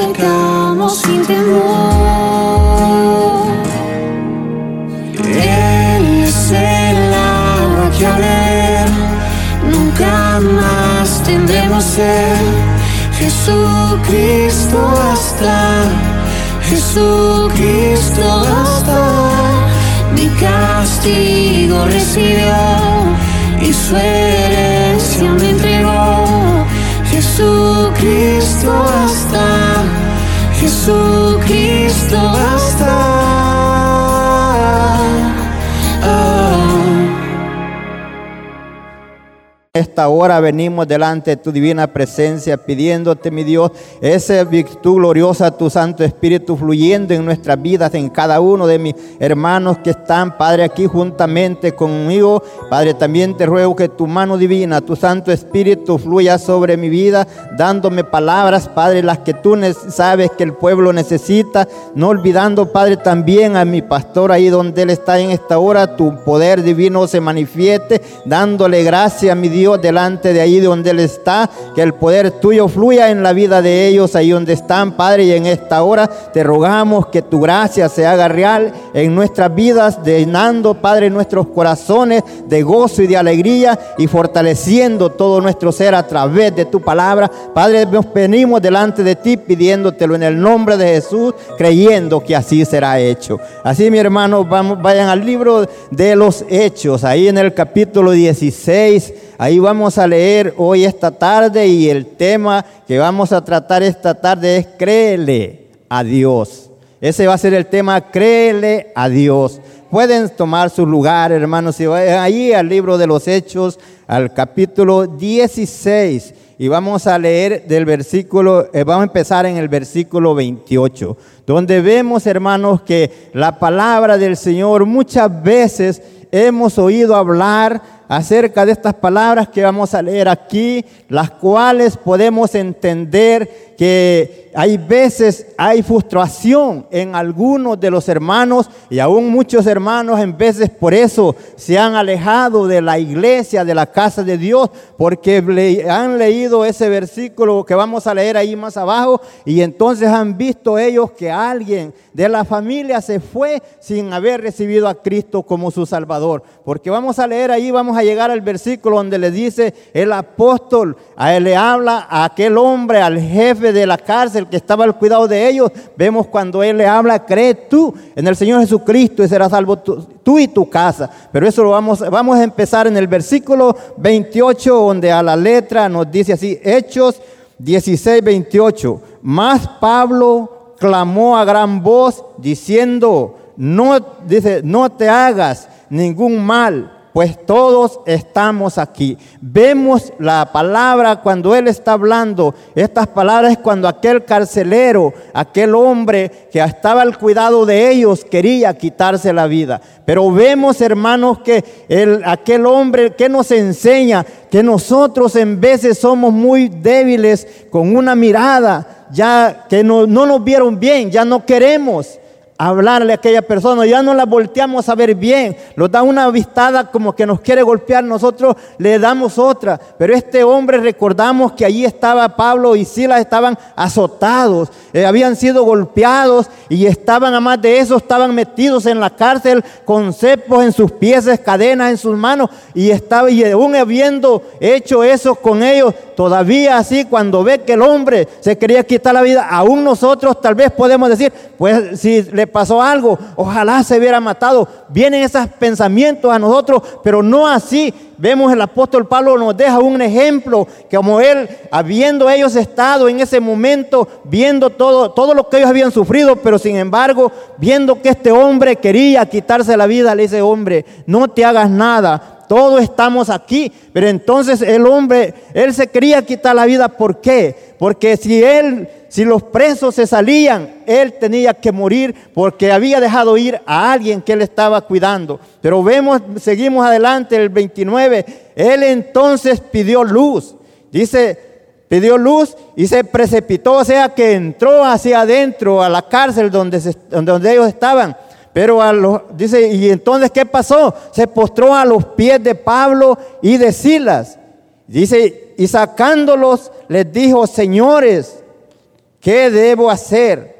acercamos sin temor. Él es el agua que a nunca más tendremos ser. Jesucristo hasta, Jesucristo hasta mi castigo recibió y su herencia me entregó. Jesucristo hasta, Jesucristo esta hora venimos delante de tu divina presencia pidiéndote, mi Dios, esa virtud gloriosa, tu Santo Espíritu fluyendo en nuestras vidas, en cada uno de mis hermanos que están, Padre, aquí juntamente conmigo. Padre, también te ruego que tu mano divina, tu Santo Espíritu fluya sobre mi vida, dándome palabras, Padre, las que tú sabes que el pueblo necesita, no olvidando, Padre, también a mi pastor ahí donde él está en esta hora, tu poder divino se manifieste, dándole gracias, mi Dios, delante de ahí donde él está, que el poder tuyo fluya en la vida de ellos, ahí donde están, Padre, y en esta hora te rogamos que tu gracia se haga real en nuestras vidas, llenando, Padre, nuestros corazones de gozo y de alegría y fortaleciendo todo nuestro ser a través de tu palabra. Padre, nos venimos delante de ti pidiéndotelo en el nombre de Jesús, creyendo que así será hecho. Así, mi hermano, vamos, vayan al libro de los Hechos, ahí en el capítulo 16. Ahí vamos a leer hoy esta tarde y el tema que vamos a tratar esta tarde es créele a Dios. Ese va a ser el tema, créele a Dios. Pueden tomar su lugar, hermanos, y vayan ahí al libro de los Hechos, al capítulo 16. Y vamos a leer del versículo, eh, vamos a empezar en el versículo 28, donde vemos, hermanos, que la palabra del Señor muchas veces hemos oído hablar acerca de estas palabras que vamos a leer aquí, las cuales podemos entender que hay veces hay frustración en algunos de los hermanos y aún muchos hermanos en veces por eso se han alejado de la iglesia, de la casa de Dios, porque han leído ese versículo que vamos a leer ahí más abajo y entonces han visto ellos que alguien de la familia se fue sin haber recibido a Cristo como su Salvador. Porque vamos a leer ahí, vamos a llegar al versículo donde le dice el apóstol, a él le habla a aquel hombre, al jefe de la cárcel que estaba al cuidado de ellos. Vemos cuando él le habla, cree tú en el Señor Jesucristo y serás salvo tú, tú y tu casa. Pero eso lo vamos, vamos a empezar en el versículo 28, donde a la letra nos dice así, Hechos 16, 28. Más Pablo clamó a gran voz diciendo, no, dice, no te hagas ningún mal, pues todos estamos aquí. Vemos la palabra cuando él está hablando, estas palabras cuando aquel carcelero, aquel hombre que estaba al cuidado de ellos quería quitarse la vida. Pero vemos, hermanos, que el, aquel hombre que nos enseña que nosotros en veces somos muy débiles con una mirada, ya que no, no nos vieron bien, ya no queremos hablarle a aquella persona, ya no la volteamos a ver bien, nos da una vistada como que nos quiere golpear, nosotros le damos otra, pero este hombre recordamos que allí estaba Pablo y Silas estaban azotados, eh, habían sido golpeados y estaban, además de eso, estaban metidos en la cárcel con cepos en sus pies, cadenas en sus manos y estaba, y aún habiendo hecho eso con ellos, todavía así, cuando ve que el hombre se quería quitar la vida, aún nosotros tal vez podemos decir, pues si le pasó algo, ojalá se hubiera matado. Vienen esos pensamientos a nosotros, pero no así. Vemos el apóstol Pablo nos deja un ejemplo, como él, habiendo ellos estado en ese momento, viendo todo, todo lo que ellos habían sufrido, pero sin embargo, viendo que este hombre quería quitarse la vida, le dice, hombre, no te hagas nada, todos estamos aquí. Pero entonces el hombre, él se quería quitar la vida. ¿Por qué? Porque si él, si los presos se salían, él tenía que morir porque había dejado ir a alguien que él estaba cuidando. Pero vemos, seguimos adelante, el 29. Él entonces pidió luz. Dice, pidió luz y se precipitó, o sea que entró hacia adentro a la cárcel donde, donde ellos estaban. Pero a los, dice, y entonces ¿qué pasó? Se postró a los pies de Pablo y de Silas. Dice, y sacándolos les dijo, señores, ¿qué debo hacer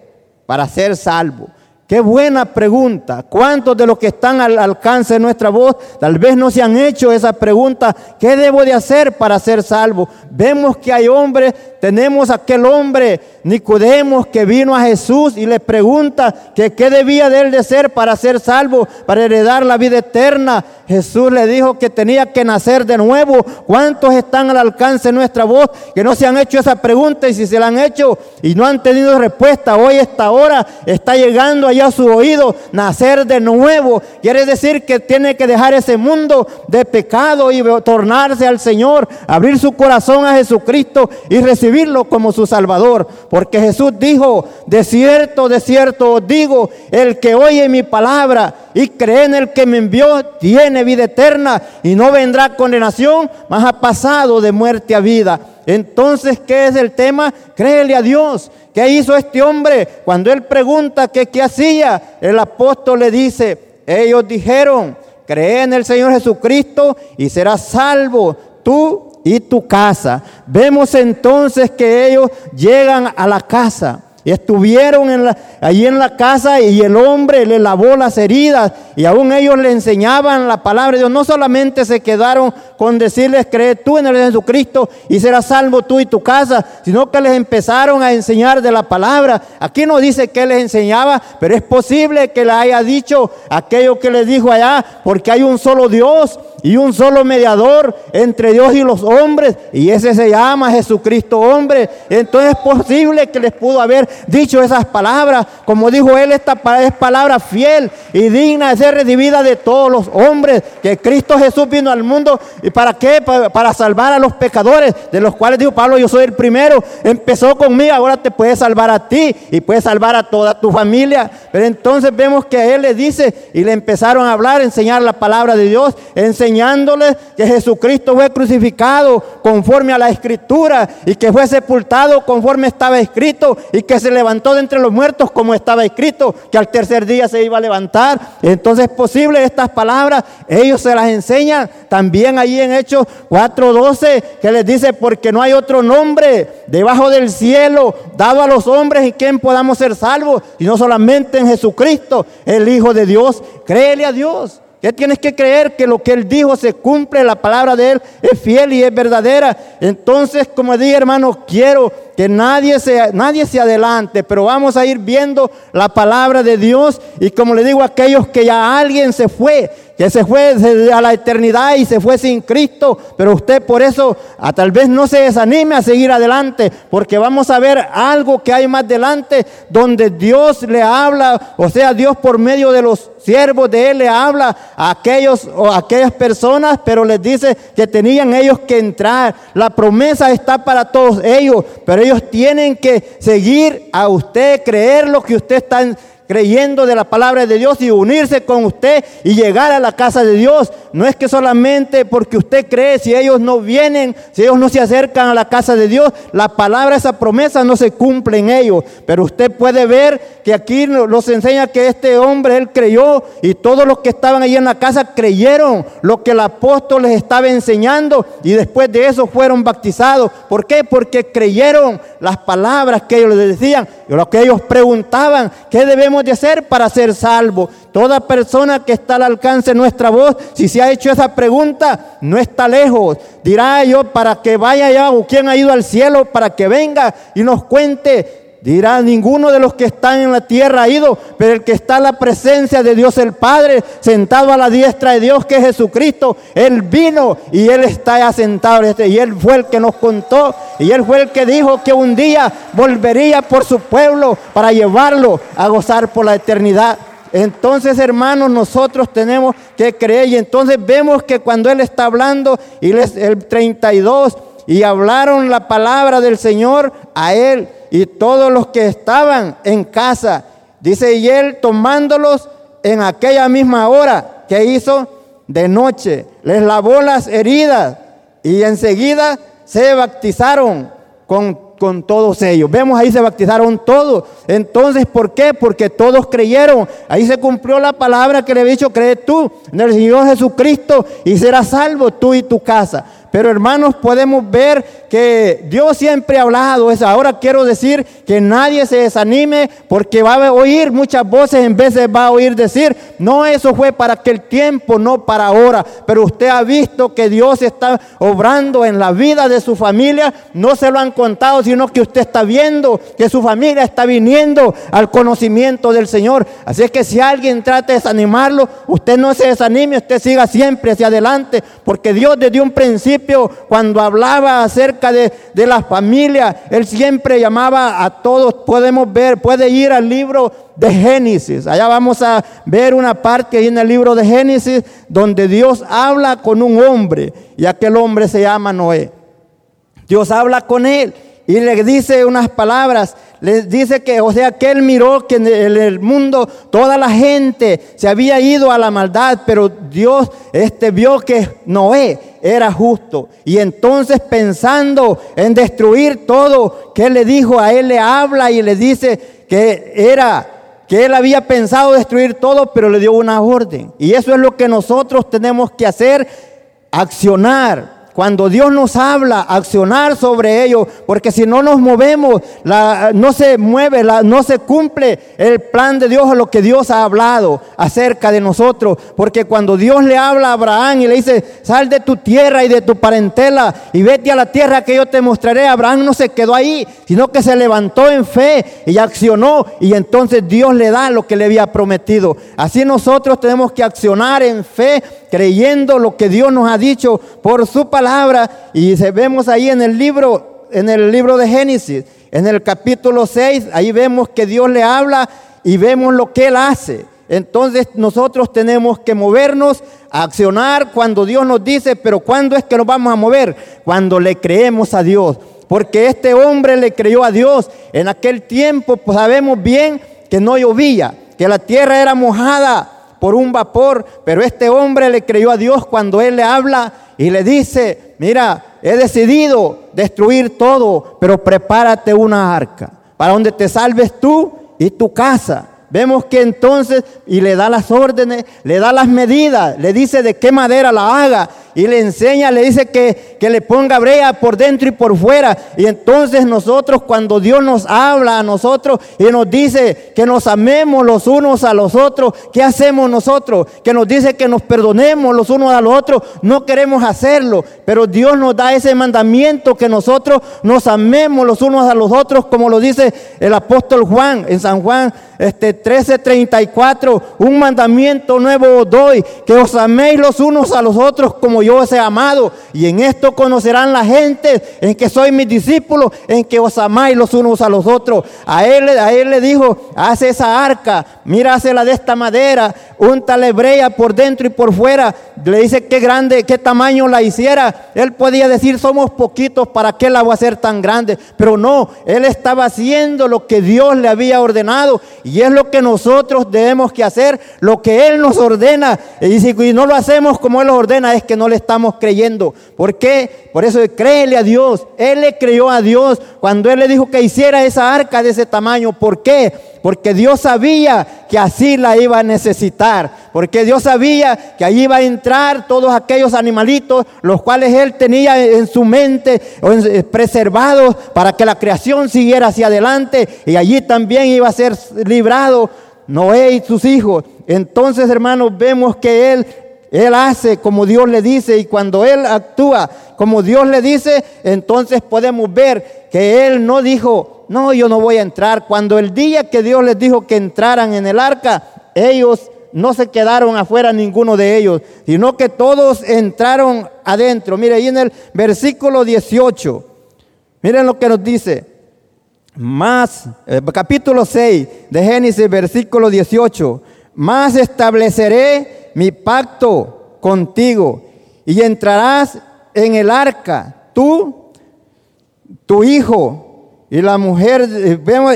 para ser salvo? Qué buena pregunta. ¿Cuántos de los que están al alcance de nuestra voz tal vez no se han hecho esa pregunta? ¿Qué debo de hacer para ser salvo? Vemos que hay hombres, tenemos aquel hombre Nicodemos que vino a Jesús y le pregunta que qué debía de él de ser para ser salvo, para heredar la vida eterna. Jesús le dijo que tenía que nacer de nuevo. ¿Cuántos están al alcance de nuestra voz que no se han hecho esa pregunta y si se la han hecho y no han tenido respuesta? Hoy esta hora está llegando allá a su oído nacer de nuevo. Quiere decir que tiene que dejar ese mundo de pecado y tornarse al Señor, abrir su corazón a Jesucristo y recibirlo como su Salvador. Porque Jesús dijo, de cierto, de cierto os digo, el que oye mi palabra y cree en el que me envió, tiene vida eterna y no vendrá condenación, mas ha pasado de muerte a vida. Entonces, ¿qué es el tema? Créele a Dios. ¿Qué hizo este hombre? Cuando él pregunta que qué hacía, el apóstol le dice, ellos dijeron, cree en el Señor Jesucristo y serás salvo tú y tu casa. Vemos entonces que ellos llegan a la casa. Estuvieron en la, allí en la casa y el hombre le lavó las heridas y aún ellos le enseñaban la palabra de Dios. No solamente se quedaron con decirles, cree tú en el Jesucristo y serás salvo tú y tu casa, sino que les empezaron a enseñar de la palabra. Aquí no dice que les enseñaba, pero es posible que le haya dicho aquello que les dijo allá, porque hay un solo Dios y un solo mediador entre Dios y los hombres, y ese se llama Jesucristo hombre. Entonces es posible que les pudo haber dicho esas palabras. Como dijo él, esta es palabra fiel y digna de ser recibida de todos los hombres. Que Cristo Jesús vino al mundo. ¿Y para qué? Para, salvar a los pecadores, de los cuales dijo Pablo, yo soy el primero. Empezó conmigo, ahora te puede salvar a ti y puede salvar a toda tu familia. Pero entonces vemos que él le dice y le empezaron a hablar, enseñar la palabra de Dios, enseñándole que Jesucristo fue crucificado conforme a la escritura y que fue sepultado conforme estaba escrito y que se levantó de entre los muertos como estaba escrito, que al tercer día se iba a levantar. Entonces es posible estas palabras, ellos se las enseñan también allí en Hechos 4:12, que les dice, porque no hay otro nombre debajo del cielo dado a los hombres en quien podamos ser salvos, y no solamente en Jesucristo, el Hijo de Dios. Créele a Dios. ¿Qué tienes que creer que lo que Él dijo se cumple, la palabra de Él es fiel y es verdadera. Entonces, como dije, hermanos, quiero que nadie se, nadie se adelante, pero vamos a ir viendo la palabra de Dios y como le digo a aquellos que ya alguien se fue, que se fue a la eternidad y se fue sin Cristo, pero usted por eso a, tal vez no se desanime a seguir adelante, porque vamos a ver algo que hay más adelante donde Dios le habla, o sea, Dios por medio de los siervos de él le habla a aquellos o a aquellas personas, pero les dice que tenían ellos que entrar. La promesa está para todos ellos, pero ellos tienen que seguir a usted, creer lo que usted está creyendo de la palabra de Dios y unirse con usted y llegar a la casa de Dios. No es que solamente porque usted cree, si ellos no vienen, si ellos no se acercan a la casa de Dios, la palabra, esa promesa no se cumple en ellos. Pero usted puede ver que aquí nos enseña que este hombre, él creyó y todos los que estaban allí en la casa creyeron lo que el apóstol les estaba enseñando y después de eso fueron bautizados. ¿Por qué? Porque creyeron las palabras que ellos les decían lo que ellos preguntaban, ¿qué debemos de hacer para ser salvo? Toda persona que está al alcance de nuestra voz, si se ha hecho esa pregunta, no está lejos. Dirá yo para que vaya ya o quien ha ido al cielo para que venga y nos cuente Dirá, ninguno de los que están en la tierra ha ido, pero el que está en la presencia de Dios el Padre, sentado a la diestra de Dios que es Jesucristo, Él vino y Él está ya sentado. Este, y Él fue el que nos contó y Él fue el que dijo que un día volvería por su pueblo para llevarlo a gozar por la eternidad. Entonces, hermanos, nosotros tenemos que creer. Y entonces vemos que cuando Él está hablando, y el 32, y hablaron la palabra del Señor a Él y todos los que estaban en casa. Dice, y Él tomándolos en aquella misma hora que hizo de noche, les lavó las heridas y enseguida se bautizaron con con todos ellos. Vemos ahí se bautizaron todos. Entonces, ¿por qué? Porque todos creyeron. Ahí se cumplió la palabra que le he dicho, cree tú en el Señor Jesucristo y serás salvo tú y tu casa. Pero hermanos, podemos ver que Dios siempre ha hablado. Ahora quiero decir que nadie se desanime porque va a oír muchas voces, en veces va a oír decir, no, eso fue para aquel tiempo, no para ahora. Pero usted ha visto que Dios está obrando en la vida de su familia. No se lo han contado, sino que usted está viendo que su familia está viniendo al conocimiento del Señor. Así es que si alguien trata de desanimarlo, usted no se desanime, usted siga siempre hacia adelante, porque Dios desde un principio cuando hablaba acerca de, de la familia, Él siempre llamaba a todos, podemos ver, puede ir al libro de Génesis. Allá vamos a ver una parte en el libro de Génesis donde Dios habla con un hombre y aquel hombre se llama Noé. Dios habla con él y le dice unas palabras. Le dice que, o sea, que él miró que en el mundo toda la gente se había ido a la maldad, pero Dios este, vio que Noé era justo. Y entonces pensando en destruir todo, que le dijo a él, le habla y le dice que era que él había pensado destruir todo, pero le dio una orden. Y eso es lo que nosotros tenemos que hacer, accionar cuando Dios nos habla, accionar sobre ello, porque si no nos movemos, no se mueve, no se cumple el plan de Dios lo que Dios ha hablado acerca de nosotros. Porque cuando Dios le habla a Abraham y le dice, sal de tu tierra y de tu parentela y vete a la tierra que yo te mostraré, Abraham no se quedó ahí, sino que se levantó en fe y accionó y entonces Dios le da lo que le había prometido. Así nosotros tenemos que accionar en fe creyendo lo que Dios nos ha dicho por su palabra. Y vemos ahí en el libro, en el libro de Génesis, en el capítulo 6, ahí vemos que Dios le habla y vemos lo que Él hace. Entonces nosotros tenemos que movernos, accionar cuando Dios nos dice, pero ¿cuándo es que nos vamos a mover? Cuando le creemos a Dios. Porque este hombre le creyó a Dios. En aquel tiempo pues, sabemos bien que no llovía, que la tierra era mojada por un vapor, pero este hombre le creyó a Dios cuando él le habla y le dice, mira, he decidido destruir todo, pero prepárate una arca para donde te salves tú y tu casa. Vemos que entonces, y le da las órdenes, le da las medidas, le dice de qué madera la haga, y le enseña, le dice que, que, le ponga brea por dentro y por fuera. Y entonces nosotros cuando Dios nos habla a nosotros y nos dice que nos amemos los unos a los otros, ¿qué hacemos nosotros? Que nos dice que nos perdonemos los unos a los otros, no queremos hacerlo, pero Dios nos da ese mandamiento que nosotros nos amemos los unos a los otros, como lo dice el apóstol Juan en San Juan este 13:34, un mandamiento nuevo os doy, que os améis los unos a los otros como yo os he amado. Y en esto conocerán la gente en que soy mis discípulos, en que os amáis los unos a los otros. A él, a él le dijo, hace esa arca, mira, la de esta madera, untale brea por dentro y por fuera. Le dice qué grande, qué tamaño la hiciera. Él podía decir, somos poquitos, ¿para qué la voy a hacer tan grande? Pero no, él estaba haciendo lo que Dios le había ordenado. Y es lo que nosotros debemos que hacer, lo que Él nos ordena. Y si no lo hacemos como Él lo ordena, es que no le estamos creyendo. ¿Por qué? Por eso créele a Dios. Él le creyó a Dios cuando Él le dijo que hiciera esa arca de ese tamaño. ¿Por qué? Porque Dios sabía que así la iba a necesitar. Porque Dios sabía que allí iba a entrar todos aquellos animalitos, los cuales Él tenía en su mente eh, preservados para que la creación siguiera hacia adelante. Y allí también iba a ser librado Noé y sus hijos. Entonces, hermanos, vemos que Él él hace como Dios le dice y cuando Él actúa como Dios le dice, entonces podemos ver que Él no dijo, no, yo no voy a entrar. Cuando el día que Dios les dijo que entraran en el arca, ellos no se quedaron afuera ninguno de ellos, sino que todos entraron adentro. Mire, ahí en el versículo 18, miren lo que nos dice. Más, eh, capítulo 6 de Génesis, versículo 18. Más estableceré mi pacto contigo y entrarás en el arca, tú, tu hijo y la mujer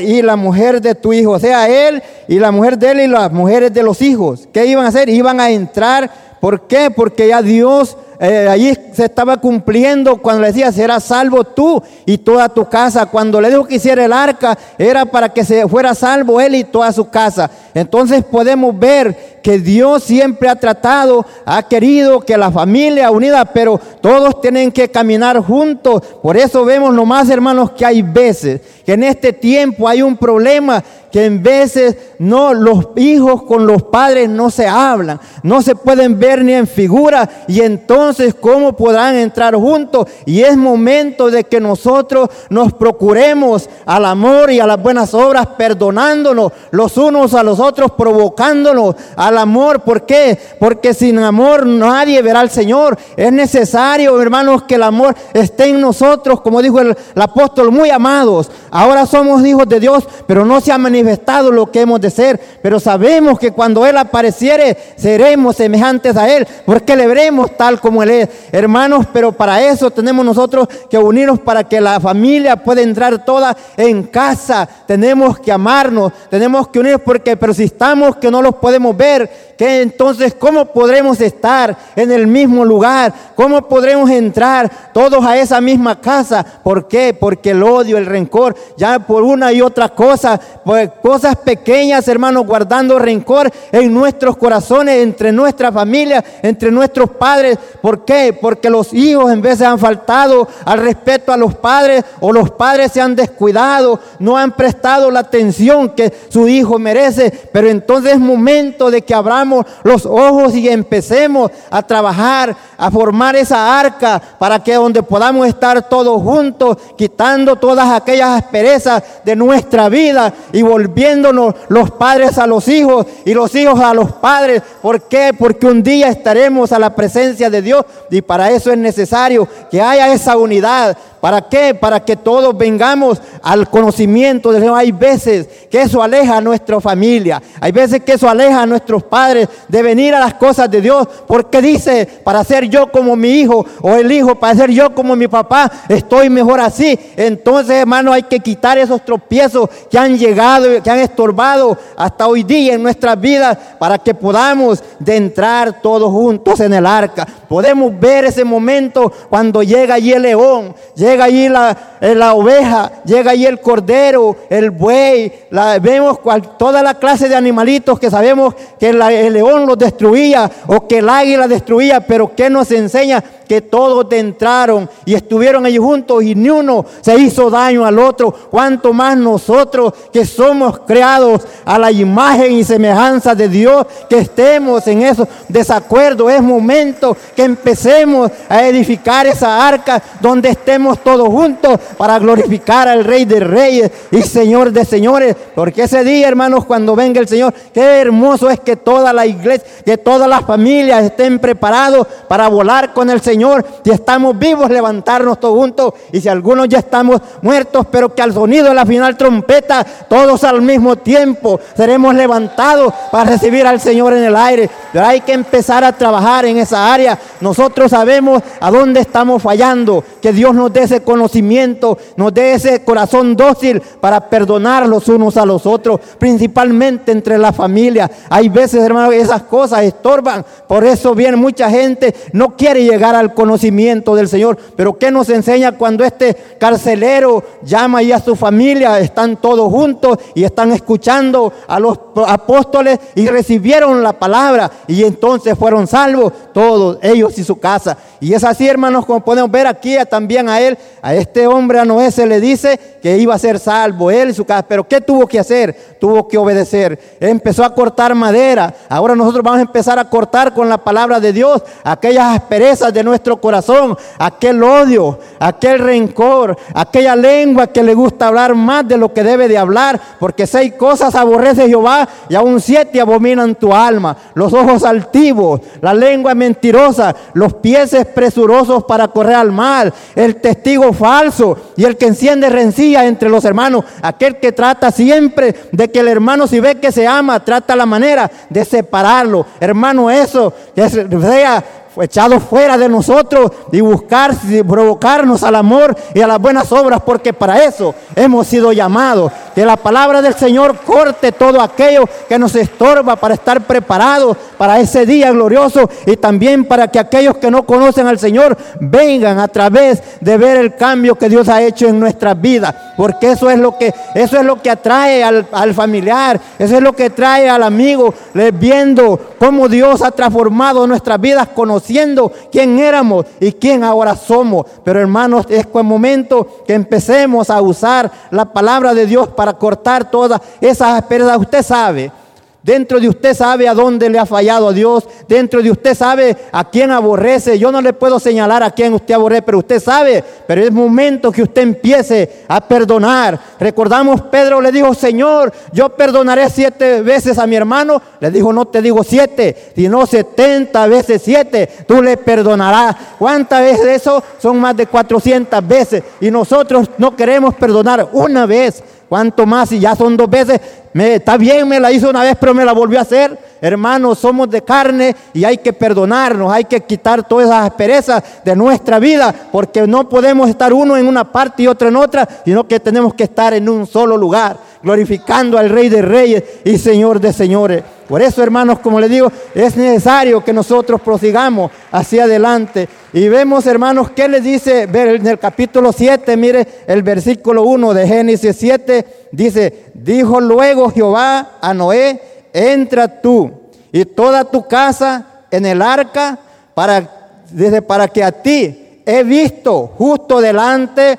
y la mujer de tu hijo, o sea, él y la mujer de él y las mujeres de los hijos. ¿Qué iban a hacer? Iban a entrar. ¿Por qué? Porque ya Dios eh, allí se estaba cumpliendo cuando le decía, serás salvo tú y toda tu casa. Cuando le dijo que hiciera el arca, era para que se fuera salvo él y toda su casa. Entonces podemos ver que Dios siempre ha tratado, ha querido que la familia unida, pero todos tienen que caminar juntos. Por eso vemos nomás, hermanos, que hay veces que en este tiempo hay un problema que en veces no los hijos con los padres no se hablan, no se pueden ver ni en figura y entonces cómo podrán entrar juntos y es momento de que nosotros nos procuremos al amor y a las buenas obras perdonándonos los unos a los otros provocándonos al amor, ¿por qué? Porque sin amor nadie verá al Señor. Es necesario, hermanos, que el amor esté en nosotros, como dijo el, apóstol, muy amados. Ahora somos hijos de Dios, pero no se ha manifestado lo que hemos de ser. Pero sabemos que cuando Él apareciere, seremos semejantes a Él, porque le veremos tal como Él es. Hermanos, pero para eso tenemos nosotros que unirnos para que la familia pueda entrar toda en casa. Tenemos que amarnos, tenemos que unirnos, porque pero si estamos que no los podemos ver, que entonces cómo podremos estar en el mismo lugar, cómo podremos entrar todos a esa misma casa. ¿Por qué? Porque el odio, el rencor ya por una y otra cosa, pues cosas pequeñas, hermanos, guardando rencor en nuestros corazones, entre nuestra familia, entre nuestros padres. ¿Por qué? Porque los hijos en de han faltado al respeto a los padres o los padres se han descuidado, no han prestado la atención que su hijo merece. Pero entonces es momento de que abramos los ojos y empecemos a trabajar, a formar esa arca para que donde podamos estar todos juntos, quitando todas aquellas perezas de nuestra vida y volviéndonos los padres a los hijos y los hijos a los padres. ¿Por qué? Porque un día estaremos a la presencia de Dios y para eso es necesario que haya esa unidad. ¿Para qué? Para que todos vengamos al conocimiento de Dios. Hay veces que eso aleja a nuestra familia. Hay veces que eso aleja a nuestros padres de venir a las cosas de Dios. Porque dice, para ser yo como mi hijo o el hijo, para ser yo como mi papá, estoy mejor así. Entonces, hermano, hay que quitar esos tropiezos que han llegado, que han estorbado hasta hoy día en nuestras vidas para que podamos de entrar todos juntos en el arca. Podemos ver ese momento cuando llega allí el león, llega allí la, eh, la oveja, llega allí el cordero, el buey, vemos cual, toda la clase de animalitos que sabemos que el león los destruía o que el águila destruía, pero que nos enseña que todos entraron y estuvieron allí juntos y ni uno se hizo daño al otro. Cuanto más nosotros que somos creados a la imagen y semejanza de Dios, que estemos en esos desacuerdos. Es momento que empecemos a edificar esa arca donde estemos todos juntos para glorificar al Rey de Reyes y Señor de Señores. Porque ese día, hermanos, cuando venga el Señor, qué hermoso es que toda la iglesia, que todas las familias estén preparados para volar con el Señor. Si estamos vivos, levantarnos todos juntos. Y si algunos ya estamos muertos, pero que al sonido de la final trompeta, todos al mismo tiempo seremos levantados para recibir al Señor en el aire. Pero hay que empezar a trabajar en esa área. Nosotros sabemos a dónde estamos fallando. Que Dios nos dé conocimiento, nos dé ese corazón dócil para perdonar los unos a los otros, principalmente entre la familia. Hay veces, hermano, esas cosas estorban. Por eso viene mucha gente, no quiere llegar al conocimiento del Señor. Pero ¿qué nos enseña cuando este carcelero llama ahí a su familia? Están todos juntos y están escuchando a los apóstoles y recibieron la palabra y entonces fueron salvos todos ellos y su casa. Y es así, hermanos, como podemos ver aquí también a él, a este hombre, a Noé, se le dice que iba a ser salvo, él y su casa. Pero ¿qué tuvo que hacer? Tuvo que obedecer. empezó a cortar madera. Ahora nosotros vamos a empezar a cortar con la palabra de Dios aquellas asperezas de nuestro corazón, aquel odio, aquel rencor, aquella lengua que le gusta hablar más de lo que debe de hablar, porque seis cosas aborrece Jehová y aún siete abominan tu alma. Los ojos altivos, la lengua mentirosa, los pies presurosos para correr al mal, el testigo falso y el que enciende rencilla entre los hermanos, aquel que trata siempre de que el hermano si ve que se ama, trata la manera de separarlo. Hermano, eso que sea echado fuera de nosotros y buscar provocarnos al amor y a las buenas obras, porque para eso hemos sido llamados. Que la palabra del Señor corte todo aquello que nos estorba para estar preparados para ese día glorioso y también para que aquellos que no conocen al Señor vengan a través de ver el cambio que Dios ha hecho en nuestras vidas, porque eso es lo que eso es lo que atrae al, al familiar, eso es lo que trae al amigo, viendo cómo Dios ha transformado nuestras vidas conociendo Siendo quién éramos y quién ahora somos. Pero hermanos, es el momento que empecemos a usar la palabra de Dios para cortar todas esas asperezas. Usted sabe Dentro de usted sabe a dónde le ha fallado a Dios. Dentro de usted sabe a quién aborrece. Yo no le puedo señalar a quién usted aborrece, pero usted sabe. Pero es momento que usted empiece a perdonar. Recordamos, Pedro le dijo, Señor, yo perdonaré siete veces a mi hermano. Le dijo, no te digo siete, sino setenta veces siete. Tú le perdonarás. ¿Cuántas veces eso? Son más de cuatrocientas veces. Y nosotros no queremos perdonar una vez. ¿Cuánto más? Si ya son dos veces, está bien, me la hizo una vez, pero me la volvió a hacer. Hermanos, somos de carne y hay que perdonarnos, hay que quitar todas esas asperezas de nuestra vida, porque no podemos estar uno en una parte y otro en otra, sino que tenemos que estar en un solo lugar, glorificando al Rey de Reyes y Señor de Señores. Por eso, hermanos, como les digo, es necesario que nosotros prosigamos hacia adelante. Y vemos, hermanos, ¿qué les dice en el capítulo 7? Mire el versículo 1 de Génesis 7. Dice, dijo luego Jehová a Noé, entra tú y toda tu casa en el arca para, dice, para que a ti he visto justo delante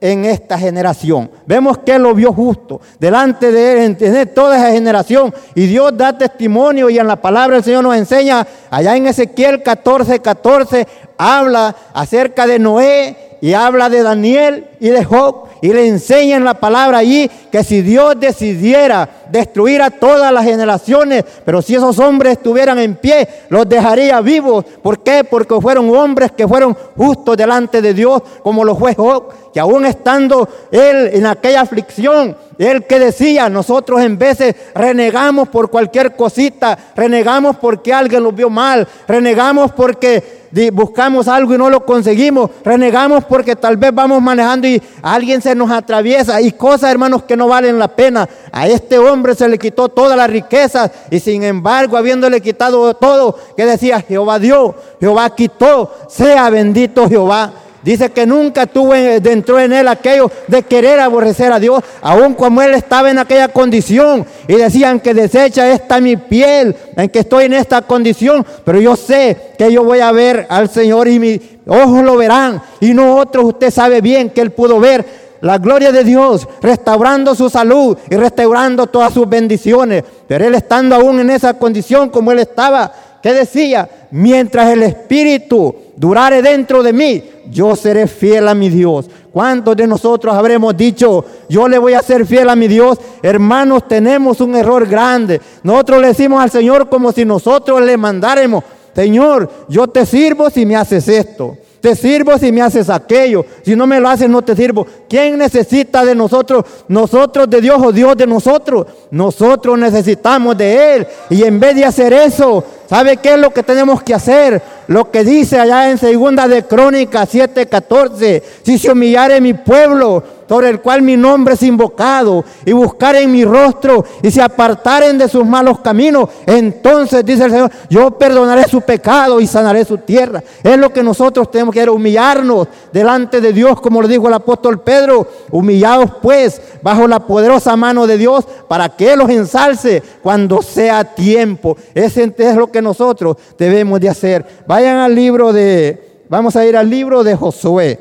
en esta generación. Vemos que él lo vio justo delante de él, en toda esa generación. Y Dios da testimonio y en la palabra del Señor nos enseña, allá en Ezequiel 14, 14, habla acerca de Noé y habla de Daniel y de Job y le enseña en la palabra allí que si Dios decidiera destruir a todas las generaciones, pero si esos hombres estuvieran en pie, los dejaría vivos. ¿Por qué? Porque fueron hombres que fueron justos delante de Dios, como lo fue Job, que aún estando él en aquella aflicción, él que decía, nosotros en veces renegamos por cualquier cosita, renegamos porque alguien lo vio mal, renegamos porque buscamos algo y no lo conseguimos, renegamos porque tal vez vamos manejando y alguien se nos atraviesa y cosas, hermanos, que no valen la pena. A este hombre se le quitó toda la riqueza y sin embargo, habiéndole quitado todo, que decía, Jehová dio, Jehová quitó, sea bendito Jehová. Dice que nunca tuvo dentro en él aquello de querer aborrecer a Dios, aun como él estaba en aquella condición. Y decían que desecha esta mi piel, en que estoy en esta condición. Pero yo sé que yo voy a ver al Señor y mis ojos lo verán. Y no otros, usted sabe bien que él pudo ver la gloria de Dios, restaurando su salud y restaurando todas sus bendiciones. Pero él estando aún en esa condición como él estaba, ¿qué decía? Mientras el Espíritu durare dentro de mí, yo seré fiel a mi Dios. ¿Cuántos de nosotros habremos dicho, yo le voy a ser fiel a mi Dios? Hermanos, tenemos un error grande. Nosotros le decimos al Señor como si nosotros le mandáramos, Señor, yo te sirvo si me haces esto. Te sirvo si me haces aquello. Si no me lo haces, no te sirvo. ¿Quién necesita de nosotros? Nosotros de Dios o Dios de nosotros. Nosotros necesitamos de Él. Y en vez de hacer eso, ¿sabe qué es lo que tenemos que hacer? Lo que dice allá en segunda de Crónicas 7:14. Si se humillare mi pueblo sobre el cual mi nombre es invocado, y buscaren mi rostro y se apartaren de sus malos caminos, entonces dice el Señor, yo perdonaré su pecado y sanaré su tierra. Es lo que nosotros tenemos que hacer, humillarnos delante de Dios, como lo dijo el apóstol Pedro, humillados pues bajo la poderosa mano de Dios para que Él los ensalce cuando sea tiempo. Ese es lo que nosotros debemos de hacer. Vayan al libro de, vamos a ir al libro de Josué.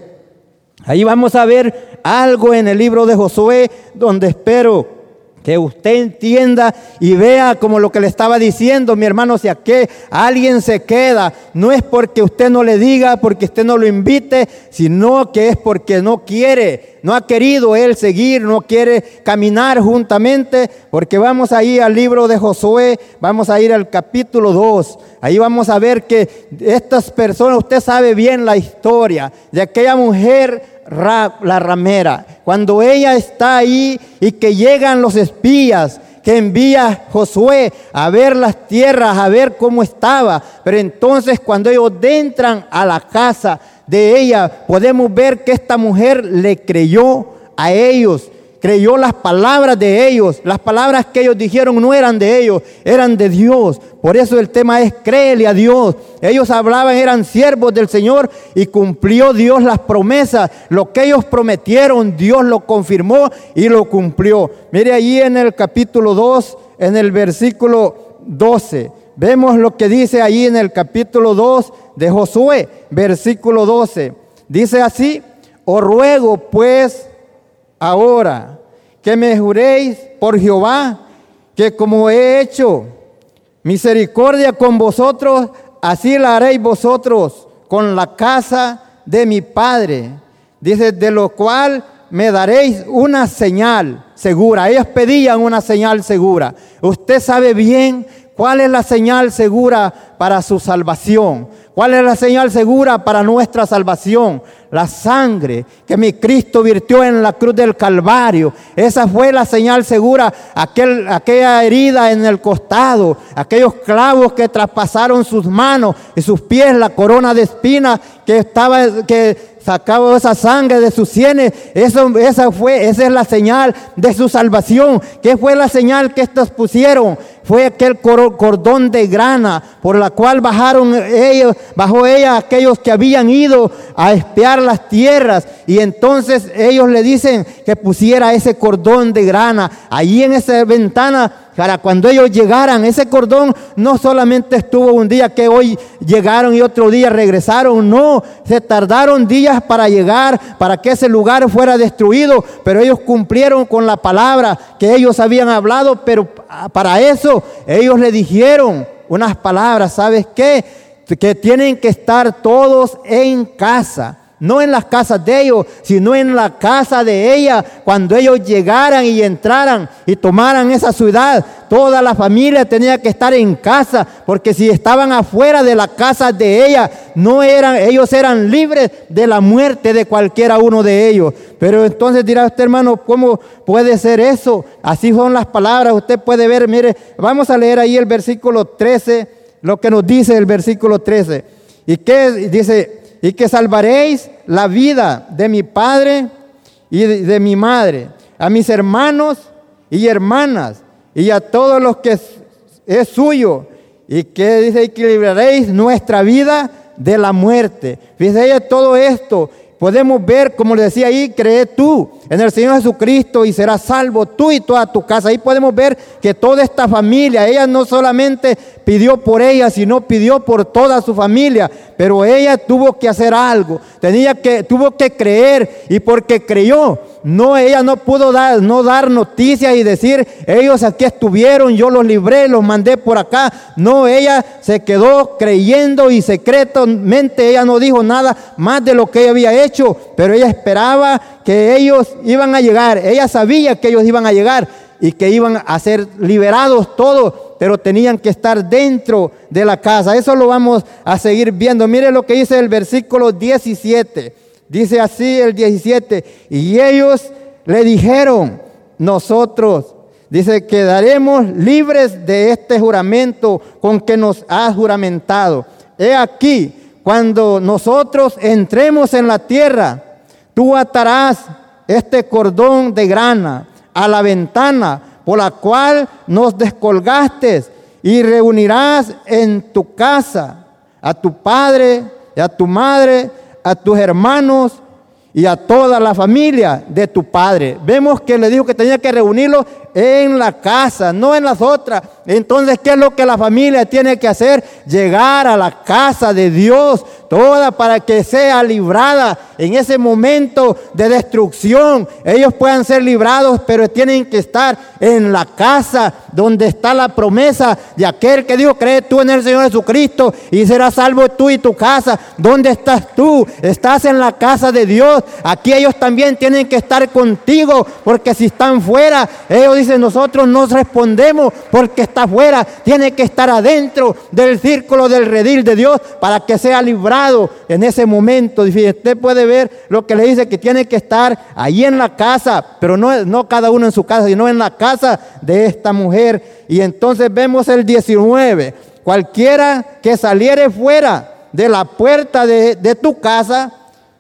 Ahí vamos a ver algo en el libro de Josué donde espero que usted entienda y vea como lo que le estaba diciendo, mi hermano, si aquí alguien se queda, no es porque usted no le diga, porque usted no lo invite, sino que es porque no quiere, no ha querido él seguir, no quiere caminar juntamente, porque vamos ahí al libro de Josué, vamos a ir al capítulo 2, ahí vamos a ver que estas personas, usted sabe bien la historia de aquella mujer la ramera. Cuando ella está ahí y que llegan los espías que envía Josué a ver las tierras, a ver cómo estaba. Pero entonces cuando ellos entran a la casa de ella, podemos ver que esta mujer le creyó a ellos creyó las palabras de ellos. Las palabras que ellos dijeron no eran de ellos, eran de Dios. Por eso el tema es créele a Dios. Ellos hablaban, eran siervos del Señor y cumplió Dios las promesas. Lo que ellos prometieron, Dios lo confirmó y lo cumplió. Mire allí en el capítulo 2, en el versículo 12. Vemos lo que dice allí en el capítulo 2 de Josué, versículo 12. Dice así, os ruego pues ahora que me juréis por Jehová que como he hecho misericordia con vosotros, así la haréis vosotros con la casa de mi Padre. Dice, de lo cual me daréis una señal segura. Ellos pedían una señal segura. Usted sabe bien cuál es la señal segura para su salvación. ¿Cuál es la señal segura para nuestra salvación? La sangre que mi Cristo virtió en la cruz del Calvario. Esa fue la señal segura. Aquel, aquella herida en el costado, aquellos clavos que traspasaron sus manos y sus pies, la corona de espinas que estaba, que sacaba esa sangre de sus sienes. Esa, fue, esa es la señal de su salvación. ¿Qué fue la señal que estos pusieron? Fue aquel cordón de grana por la cual bajaron ellos, bajó ella aquellos que habían ido a espiar las tierras. Y entonces ellos le dicen que pusiera ese cordón de grana allí en esa ventana para cuando ellos llegaran. Ese cordón no solamente estuvo un día que hoy llegaron y otro día regresaron, no, se tardaron días para llegar, para que ese lugar fuera destruido, pero ellos cumplieron con la palabra que ellos habían hablado, pero para eso ellos le dijeron unas palabras, ¿sabes qué? Que tienen que estar todos en casa no en las casas de ellos, sino en la casa de ella. Cuando ellos llegaran y entraran y tomaran esa ciudad, toda la familia tenía que estar en casa, porque si estaban afuera de la casa de ella, no eran, ellos eran libres de la muerte de cualquiera uno de ellos. Pero entonces dirá usted, hermano, ¿cómo puede ser eso? Así son las palabras. Usted puede ver, mire, vamos a leer ahí el versículo 13, lo que nos dice el versículo 13. ¿Y qué dice? Y que salvaréis la vida de mi padre y de, mi madre, a mis hermanos y hermanas, y a todos los que es, suyo, y que dice, equilibraréis nuestra vida de la muerte. Fíjese todo esto, podemos ver, como le decía ahí, cree tú en el Señor Jesucristo y serás salvo tú y toda tu casa. Ahí podemos ver que toda esta familia, ella no solamente pidió por ella, sino pidió por toda su familia, pero ella tuvo que hacer algo, tenía que, tuvo que creer y porque creyó, no, ella no pudo dar, no dar noticias y decir, ellos aquí estuvieron, yo los libré, los mandé por acá. No, ella se quedó creyendo y secretamente ella no dijo nada más de lo que ella había hecho, pero ella esperaba que ellos iban a llegar, ella sabía que ellos iban a llegar y que iban a ser liberados todos, pero tenían que estar dentro de la casa. Eso lo vamos a seguir viendo. Mire lo que dice el versículo 17. Dice así el 17, y ellos le dijeron, nosotros, dice, quedaremos libres de este juramento con que nos has juramentado. He aquí, cuando nosotros entremos en la tierra, tú atarás este cordón de grana a la ventana por la cual nos descolgaste y reunirás en tu casa a tu padre y a tu madre a tus hermanos y a toda la familia de tu padre. Vemos que le dijo que tenía que reunirlo en la casa, no en las otras. Entonces, ¿qué es lo que la familia tiene que hacer? Llegar a la casa de Dios, toda para que sea librada en ese momento de destrucción. Ellos puedan ser librados, pero tienen que estar en la casa donde está la promesa de aquel que dijo, cree tú en el Señor Jesucristo y serás salvo tú y tu casa. ¿Dónde estás tú? Estás en la casa de Dios. Aquí ellos también tienen que estar contigo, porque si están fuera, ellos dicen, nosotros nos respondemos porque está fuera. Tiene que estar adentro del círculo del redil de Dios para que sea librado en ese momento. Usted puede ver lo que le dice que tiene que estar ahí en la casa, pero no, no cada uno en su casa, sino en la casa de esta mujer. Y entonces vemos el 19. Cualquiera que saliere fuera de la puerta de, de tu casa,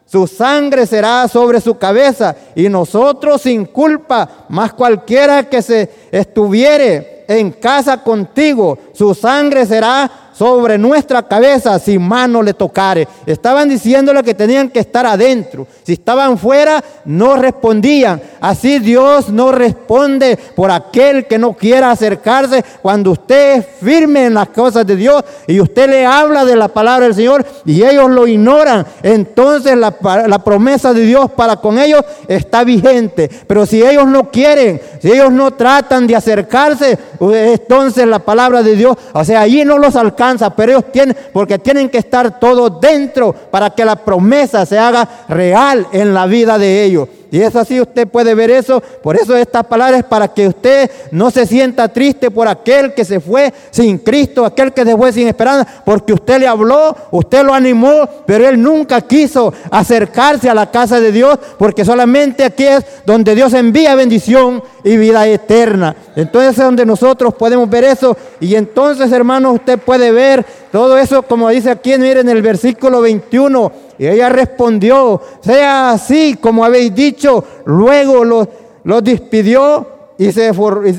su sangre será sobre su cabeza y nosotros sin culpa, más cualquiera que se estuviere en casa contigo, su sangre será sobre nuestra cabeza si mano le tocare. Estaban diciéndole que tenían que estar adentro. Si estaban fuera, no respondían. Así Dios no responde por aquel que no quiera acercarse. Cuando usted es firme en las cosas de Dios y usted le habla de la palabra del Señor y ellos lo ignoran, entonces la, la promesa de Dios para con ellos está vigente. Pero si ellos no quieren, si ellos no tratan de acercarse, entonces la palabra de Dios, o sea, allí no los alcanza pero ellos tienen, porque tienen que estar todos dentro para que la promesa se haga real en la vida de ellos. Y es así, usted puede ver eso. Por eso estas palabras para que usted no se sienta triste por aquel que se fue sin Cristo, aquel que se fue sin esperanza, porque usted le habló, usted lo animó, pero él nunca quiso acercarse a la casa de Dios, porque solamente aquí es donde Dios envía bendición y vida eterna. Entonces es donde nosotros podemos ver eso. Y entonces, hermanos, usted puede ver todo eso, como dice aquí, miren el versículo 21 y ella respondió, sea así como habéis dicho. Luego los, los despidió y, se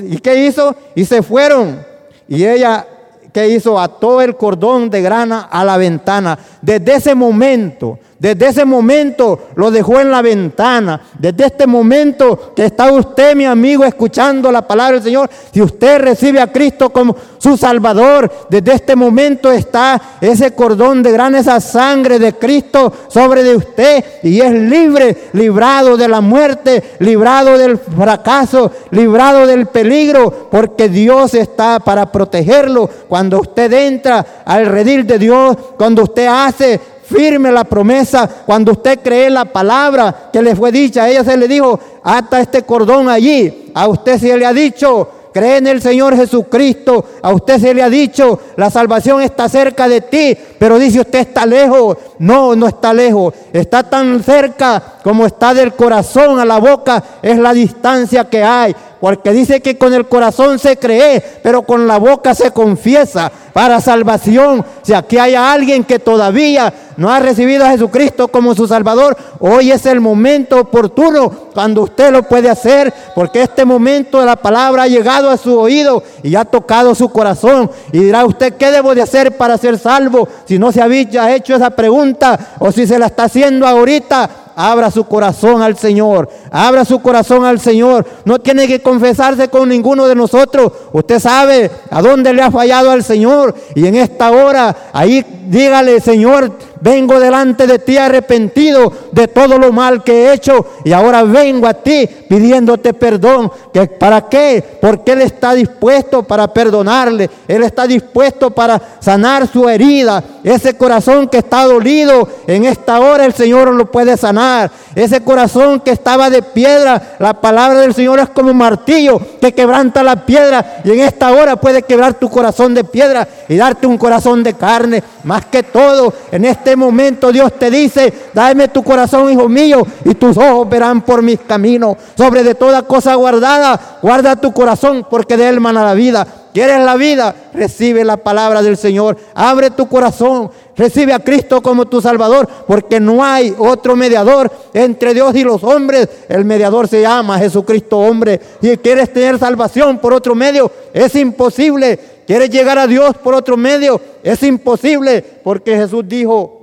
¿y qué hizo? Y se fueron. Y ella, ¿qué hizo? Ató el cordón de grana a la ventana. Desde ese momento, desde ese momento lo dejó en la ventana. Desde este momento que está usted, mi amigo, escuchando la palabra del Señor, si usted recibe a Cristo como su Salvador, desde este momento está ese cordón de gran, esa sangre de Cristo sobre de usted y es libre, librado de la muerte, librado del fracaso, librado del peligro, porque Dios está para protegerlo. Cuando usted entra al redil de Dios, cuando usted hace firme la promesa. Cuando usted cree la palabra que le fue dicha, a ella se le dijo, ata este cordón allí. A usted se le ha dicho, cree en el Señor Jesucristo. A usted se le ha dicho, la salvación está cerca de ti, pero dice usted está lejos. No, no está lejos. Está tan cerca como está del corazón a la boca. Es la distancia que hay. Porque dice que con el corazón se cree, pero con la boca se confiesa para salvación. Si aquí hay alguien que todavía no ha recibido a Jesucristo como su Salvador, hoy es el momento oportuno cuando usted lo puede hacer, porque este momento de la palabra ha llegado a su oído y ha tocado su corazón. Y dirá usted, ¿qué debo de hacer para ser salvo? Si no se había hecho esa pregunta o si se la está haciendo ahorita, abra su corazón al Señor, abra su corazón al Señor. No tiene que confesarse con ninguno de nosotros. Usted sabe a dónde le ha fallado al Señor. Y en esta hora, ahí dígale, Señor, vengo delante de ti arrepentido de todo lo mal que he hecho y ahora vengo a ti pidiéndote perdón. ¿Que ¿Para qué? Porque Él está dispuesto para perdonarle, Él está dispuesto para sanar su herida. Ese corazón que está dolido, en esta hora el Señor lo puede sanar. Ese corazón que estaba de piedra, la palabra del Señor es como un martillo que quebranta la piedra y en esta hora puede quebrar tu corazón de piedra y darte un corazón de carne. Más que todo, en este momento Dios te dice, dame tu corazón, hijo mío, y tus ojos verán por mis caminos. Sobre de toda cosa guardada, guarda tu corazón porque de él mana la vida. ¿Quieres la vida? Recibe la palabra del Señor. Abre tu corazón. Recibe a Cristo como tu Salvador, porque no hay otro mediador entre Dios y los hombres. El mediador se llama Jesucristo hombre. Y quieres tener salvación por otro medio, es imposible. ¿Quieres llegar a Dios por otro medio? Es imposible porque Jesús dijo,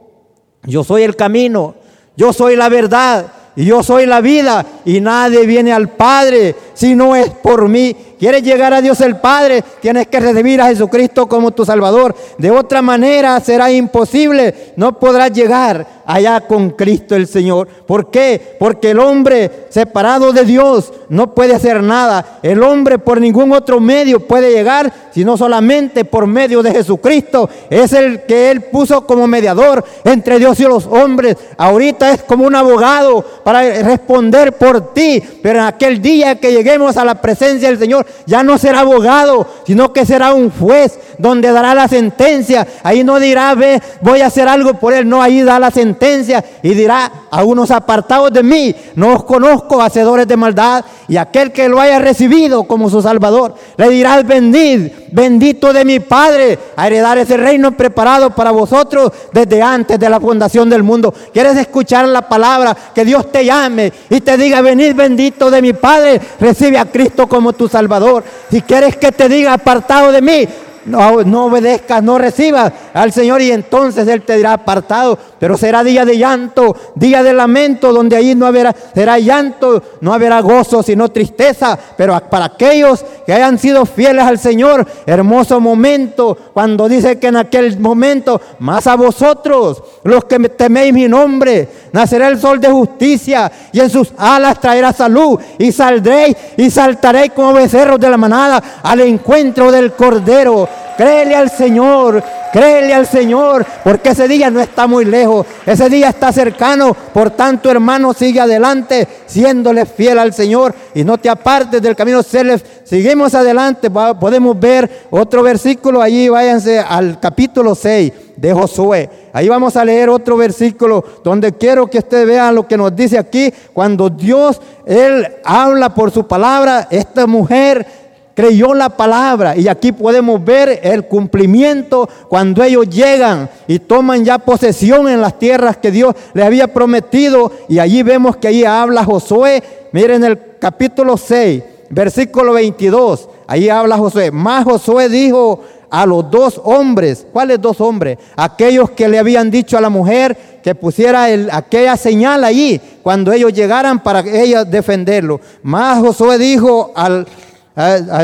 yo soy el camino, yo soy la verdad y yo soy la vida y nadie viene al Padre si no es por mí? ¿Quieres llegar a Dios el Padre? Tienes que recibir a Jesucristo como tu Salvador. De otra manera será imposible. No podrás llegar allá con Cristo el Señor. ¿Por qué? Porque el hombre separado de Dios no puede hacer nada. El hombre por ningún otro medio puede llegar, sino solamente por medio de Jesucristo. Es el que Él puso como mediador entre Dios y los hombres. Ahorita es como un abogado para responder por ti. Pero en aquel día que lleguemos a la presencia del Señor, ya no será abogado, sino que será un juez donde dará la sentencia. Ahí no dirá, ve, voy a hacer algo por él. No, ahí da la sentencia y dirá a unos apartados de mí, no os conozco, hacedores de maldad. Y aquel que lo haya recibido como su Salvador, le dirá, bendid, bendito de mi Padre, a heredar ese reino preparado para vosotros desde antes de la fundación del mundo. ¿Quieres escuchar la palabra? Que Dios te llame y te diga, venid bendito de mi Padre, recibe a Cristo como tu Salvador. Si quieres que te diga, apartado de mí, no, obedezcas, no recibas al Señor y entonces Él te dirá apartado. Pero será día de llanto, día de lamento, donde ahí no habrá, será llanto, no habrá gozo, sino tristeza. Pero para aquellos que hayan sido fieles al Señor, hermoso momento, cuando dice que en aquel momento, más a vosotros, los que teméis mi nombre, nacerá el sol de justicia y en sus alas traerá salud y saldréis y saltaréis como becerros de la manada al encuentro del cordero. Créele al Señor, créele al Señor, porque ese día no está muy lejos, ese día está cercano. Por tanto, hermano, sigue adelante, siéndole fiel al Señor y no te apartes del camino. Seguimos adelante, podemos ver otro versículo allí, váyanse al capítulo 6 de Josué. Ahí vamos a leer otro versículo donde quiero que ustedes vean lo que nos dice aquí. Cuando Dios, Él habla por su palabra, esta mujer creyó la palabra. Y aquí podemos ver el cumplimiento cuando ellos llegan y toman ya posesión en las tierras que Dios le había prometido. Y allí vemos que ahí habla Josué, miren el capítulo 6, versículo 22, ahí habla Josué, más Josué dijo a los dos hombres, ¿cuáles dos hombres? Aquellos que le habían dicho a la mujer que pusiera el, aquella señal allí cuando ellos llegaran para ella defenderlo. Más Josué dijo al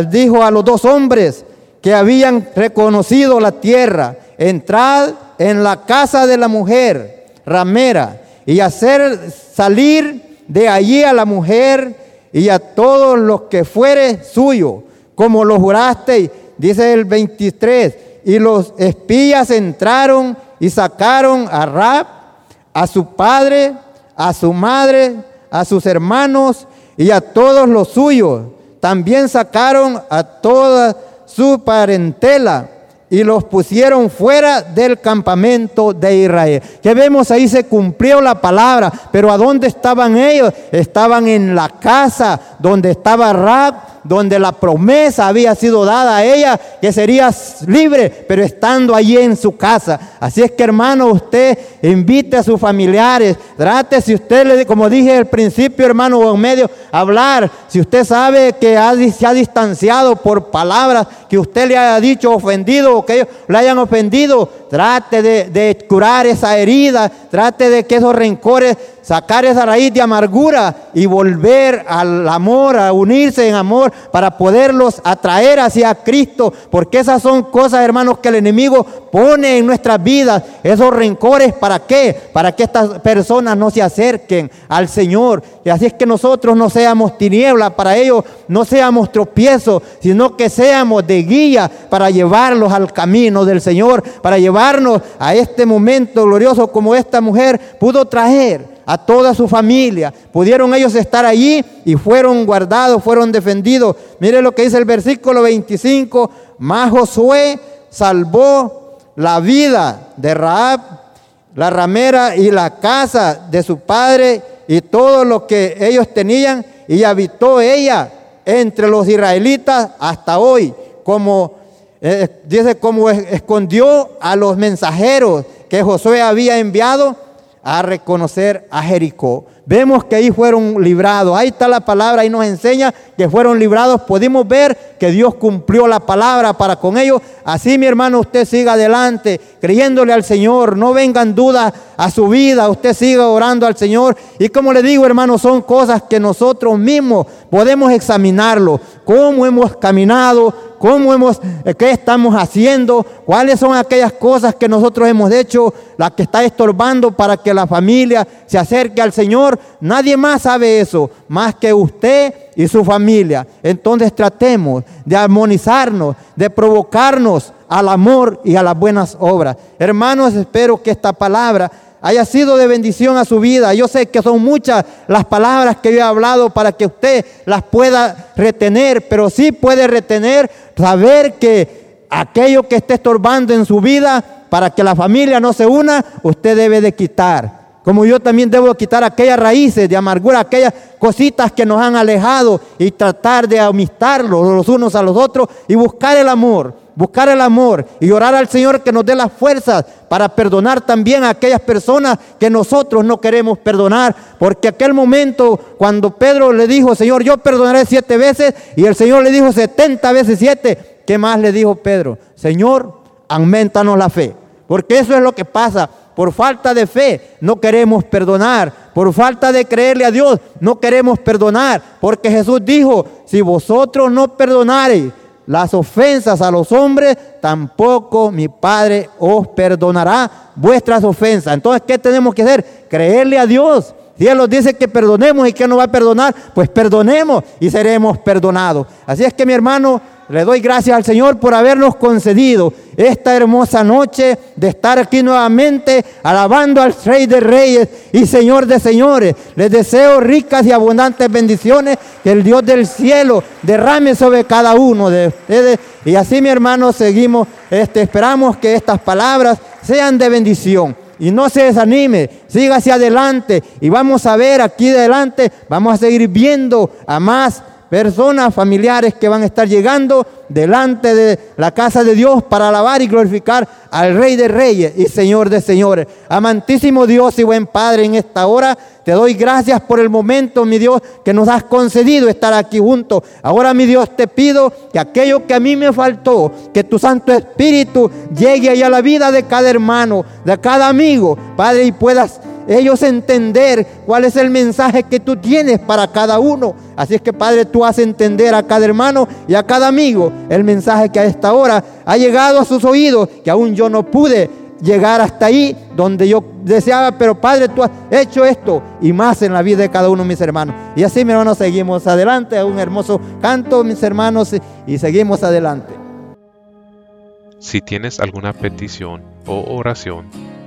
dijo a los dos hombres que habían reconocido la tierra, entrad en la casa de la mujer ramera y hacer salir de allí a la mujer y a todos los que fuere suyo, como lo juraste, dice el 23, y los espías entraron y sacaron a Rab, a su padre, a su madre, a sus hermanos y a todos los suyos también sacaron a toda su parentela y los pusieron fuera del campamento de Israel. Que vemos ahí se cumplió la palabra, pero ¿a dónde estaban ellos? Estaban en la casa donde estaba Rab donde la promesa había sido dada a ella, que sería libre, pero estando allí en su casa. Así es que hermano, usted invite a sus familiares, trate si usted, le, como dije al principio, hermano, o en medio, hablar, si usted sabe que se ha distanciado por palabras que usted le haya dicho ofendido o que ellos le hayan ofendido, trate de, curar esa herida, trate de que esos rencores sacar esa raíz de amargura y volver al amor, a unirse en amor para poderlos atraer hacia Cristo, porque esas son cosas, hermanos, que el enemigo pone en nuestras vidas, esos rencores, ¿para qué? Para que estas personas no se acerquen al Señor. Y así es que nosotros no seamos tinieblas, para ellos no seamos tropiezos, sino que seamos de guía para llevarlos al camino del Señor, para a este momento glorioso como esta mujer pudo traer a toda su familia. Pudieron ellos estar allí y fueron guardados, fueron defendidos. Mire lo que dice el versículo 25. Más Josué salvó la vida de Raab, la ramera y la casa de su padre y todo lo que ellos tenían y habitó ella entre los israelitas hasta hoy, como eh, dice, como escondió a los mensajeros que Josué había enviado a reconocer a Jericó. Vemos que ahí fueron librados. Ahí está la palabra, ahí nos enseña que fueron librados. Pudimos ver que Dios cumplió la palabra para con ellos. Así, mi hermano, usted siga adelante, creyéndole al Señor. No vengan dudas a su vida. Usted siga orando al Señor. Y como le digo, hermano, son cosas que nosotros mismos podemos examinarlo. Cómo hemos caminado, cómo hemos, eh, qué estamos haciendo, cuáles son aquellas cosas que nosotros hemos hecho, las que está estorbando para que la familia se acerque al Señor. Nadie más sabe eso, más que usted y su familia. Entonces tratemos de armonizarnos, de provocarnos al amor y a las buenas obras. Hermanos, espero que esta palabra haya sido de bendición a su vida. Yo sé que son muchas las palabras que yo he hablado para que usted las pueda retener, pero sí puede retener, saber que aquello que esté estorbando en su vida para que la familia no se una, usted debe de quitar. Como yo también debo quitar aquellas raíces de amargura, aquellas cositas que nos han alejado y tratar de amistarlos los unos a los otros y buscar el amor buscar el amor y orar al Señor que nos dé las fuerzas para perdonar también a aquellas personas que nosotros no queremos perdonar. Porque aquel momento cuando Pedro le dijo, Señor, yo perdonaré siete veces, y el Señor le dijo setenta veces siete, ¿qué más le dijo Pedro? Señor, aumentanos la fe. Porque eso es lo que pasa. Por falta de fe no queremos perdonar. Por falta de creerle a Dios no queremos perdonar. Porque Jesús dijo, si vosotros no perdonareis las ofensas a los hombres, tampoco mi Padre os perdonará vuestras ofensas. Entonces, ¿qué tenemos que hacer? Creerle a Dios. Si Él nos dice que perdonemos y que nos va a perdonar, pues perdonemos y seremos perdonados. Así es que mi hermano, le doy gracias al Señor por habernos concedido esta hermosa noche de estar aquí nuevamente alabando al Rey de Reyes y Señor de Señores. Les deseo ricas y abundantes bendiciones que el Dios del cielo derrame sobre cada uno de ustedes. Y así, mi hermano, seguimos, este, esperamos que estas palabras sean de bendición. Y no se desanime, siga hacia adelante. Y vamos a ver aquí adelante, vamos a seguir viendo a más personas, familiares que van a estar llegando delante de la casa de Dios para alabar y glorificar al Rey de Reyes y Señor de Señores. Amantísimo Dios y buen Padre, en esta hora te doy gracias por el momento, mi Dios, que nos has concedido estar aquí juntos. Ahora, mi Dios, te pido que aquello que a mí me faltó, que tu Santo Espíritu llegue ahí a la vida de cada hermano, de cada amigo, Padre, y puedas ellos entender cuál es el mensaje que tú tienes para cada uno. Así es que Padre, tú haces entender a cada hermano y a cada amigo el mensaje que a esta hora ha llegado a sus oídos, que aún yo no pude llegar hasta ahí donde yo deseaba, pero Padre, tú has hecho esto y más en la vida de cada uno de mis hermanos. Y así, mi hermano, seguimos adelante, un hermoso canto, mis hermanos, y seguimos adelante. Si tienes alguna petición o oración,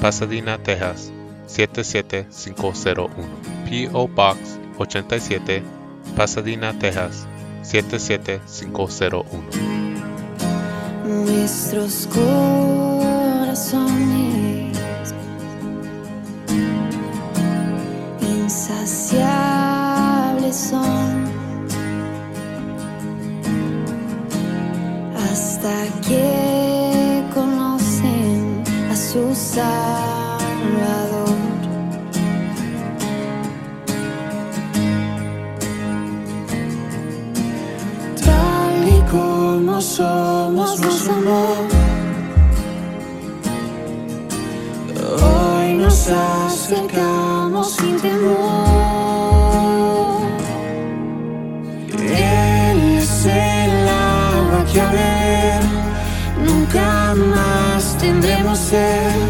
Pasadena, Texas 77501. P.O. Box 87, Pasadena, Texas 77501. Nuestros corazones Salvador. Tal y como somos, nos amó. Hoy nos acercamos sin temor. Él es el agua que a ver nunca más tendremos sed.